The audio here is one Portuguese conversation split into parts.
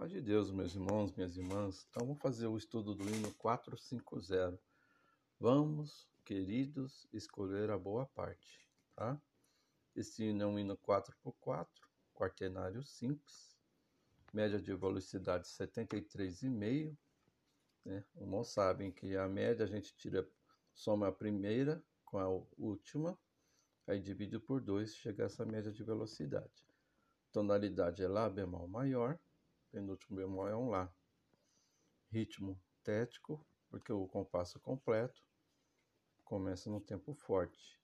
Paz de Deus, meus irmãos, minhas irmãs. Então vamos fazer o estudo do hino 450. Vamos, queridos, escolher a boa parte, tá? Esse hino é um hino 4x4, quaternário simples, média de velocidade 73,5. Né? Os irmãos sabem que a média a gente tira, soma a primeira com a última, aí divide por 2, chega a essa média de velocidade. Tonalidade é Lá bemol maior, penúltimo bemol é um Lá. Ritmo tético, porque o compasso completo começa no tempo forte.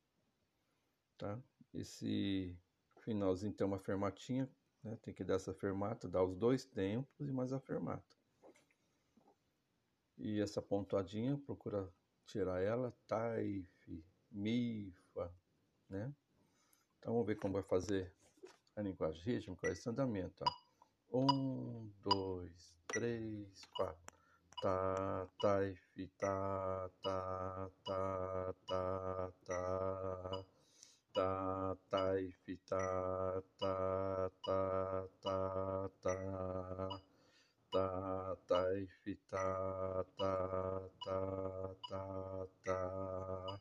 Tá? Esse finalzinho tem uma fermatinha, né? tem que dar essa fermata, dar os dois tempos e mais a fermata. E essa pontuadinha, procura tirar ela, taif, mi, fa, né? Então vamos ver como vai fazer a linguagem rítmica, esse andamento, ó. Um, dois, três, quatro. Tá, tá, fi, tá, tá, tá, tá, tá. Tá, tá, tá, tá, tá, tá, tá. Tá, tá, fi, tá, tá, tá, tá, tá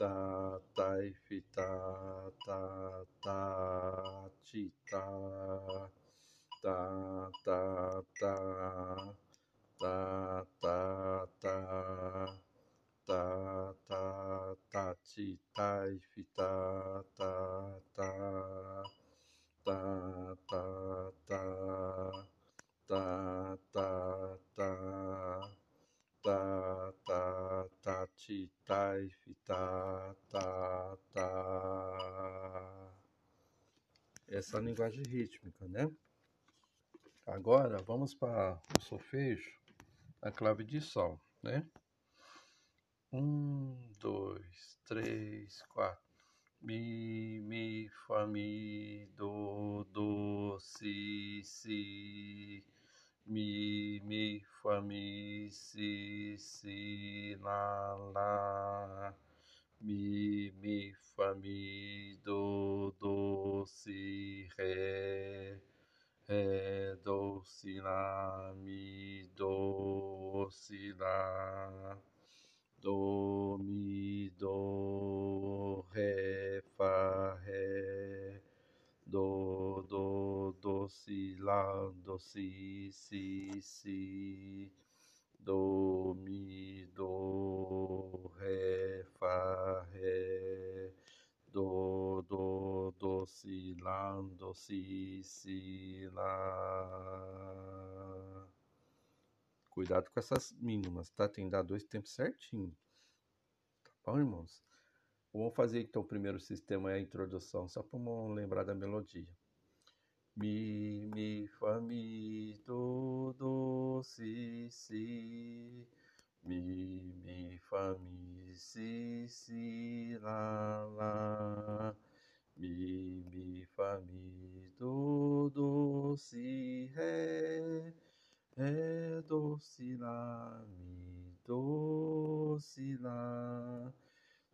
ta ta fi ta ta ta ta chi ta fi ta ta ta ta ta ta ta ta ta ta ta ta ti tai fi ta ta ta essa é linguagem rítmica né agora vamos para o solfejo a clave de sol né um dois três quatro. Mi mi fa mi do do si si. Mi, mi, fa, mi, si, si, la, la, mi, mi, fa, mi, do, do, si, ré, ré, do, si, la, mi, do, si, la, do, mi, do, ré, fa, ré, do, do, do, si, lá, do, si, si, si, do, mi, do, ré, fá, ré, do, do, do, si, lá, do, si, si, lá. Cuidado com essas mínimas, tá? Tem que dar dois tempos certinho. Tá bom, irmãos? Vamos fazer então o primeiro sistema é a introdução, só para lembrar da melodia. Mi, mi, fa, mi, do, do, si, si. Mi, mi, fa, mi, si, si, la, la. Mi, mi, fa, mi, do, do, si, ré. Ré, ドシラミドシラ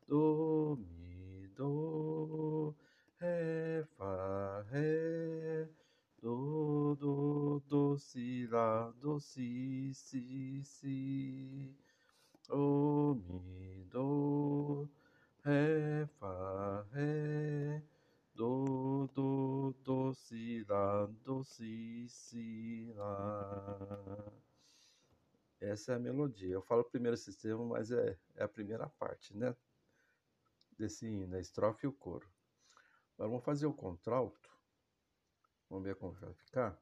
ドミドヘファヘドドドシラドシシシドミドヘファヘドドドシラドシシラ Essa é a melodia. Eu falo o primeiro sistema, mas é, é a primeira parte, né? desse hino, a estrofe e o coro. Agora vamos fazer o contralto. Vamos ver como vai ficar.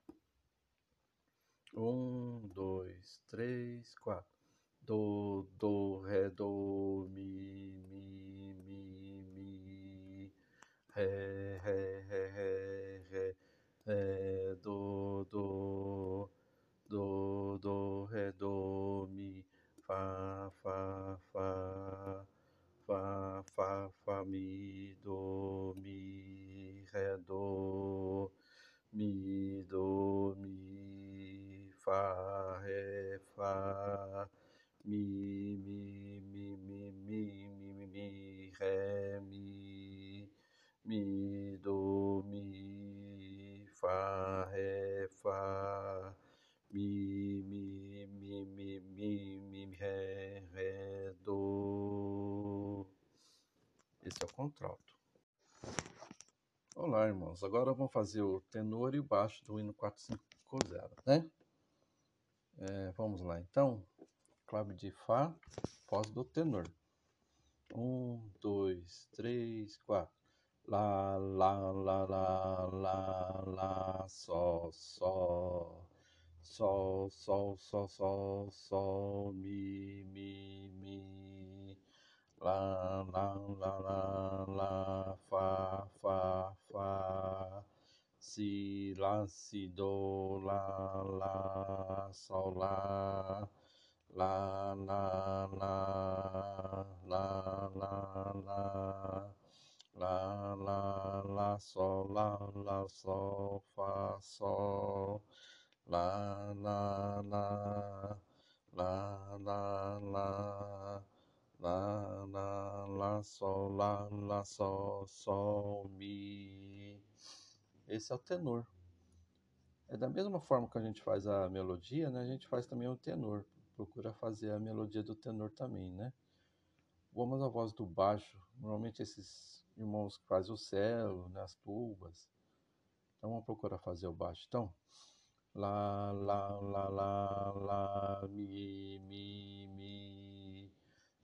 Um, dois, três, quatro. Do, do, ré, do, mi, mi, mi, mi. Ré, contralto. Olá, irmãos. Agora vamos fazer o tenor e o baixo do hino 450, né? É, vamos lá, então. Clave de Fá, voz do tenor. Um, dois, três, quatro. Lá, lá, lá, lá, lá, lá, sol, sol. Sol, sol, sol, sol, sol, mi, mi, mi. 啦啦啦啦啦，发发发，西啦西哆啦啦，嗦啦，啦啦啦啦啦啦啦啦啦，嗦啦啦嗦发嗦，啦啦。啦啦啦啦啦啦啦啦 lá, lá, sol, sol, mi. Esse é o tenor. É da mesma forma que a gente faz a melodia, né? A gente faz também o tenor. Procura fazer a melodia do tenor também, né? Vamos à voz do baixo. Normalmente esses irmãos que fazem o celo, né? as tubas. Então vamos procurar fazer o baixo. Então, lá, lá, lá, lá, lá, mi, mi, mi,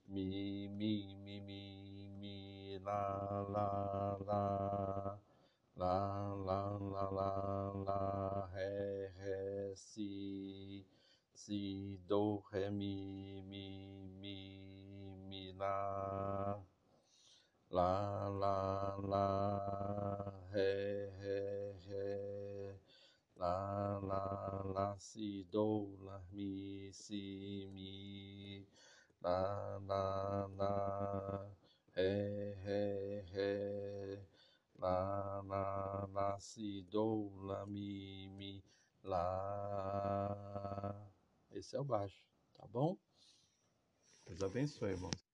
mi, mi, mi, mi lá, lá, lá. Lá, lá, lá, lá, lá, ré, ré, si, si, do, ré, mi, mi, mi, mi, lá. Lá, lá, lá, ré, ré, ré. Lá, lá, lá, si, do, lá, mi, si, mi. Lá, lá, lá, ré, ré, ré, lá, lá, lá, si, do, lá, mi, mi, lá. Esse é o baixo, tá bom? Deus abençoe, irmãos.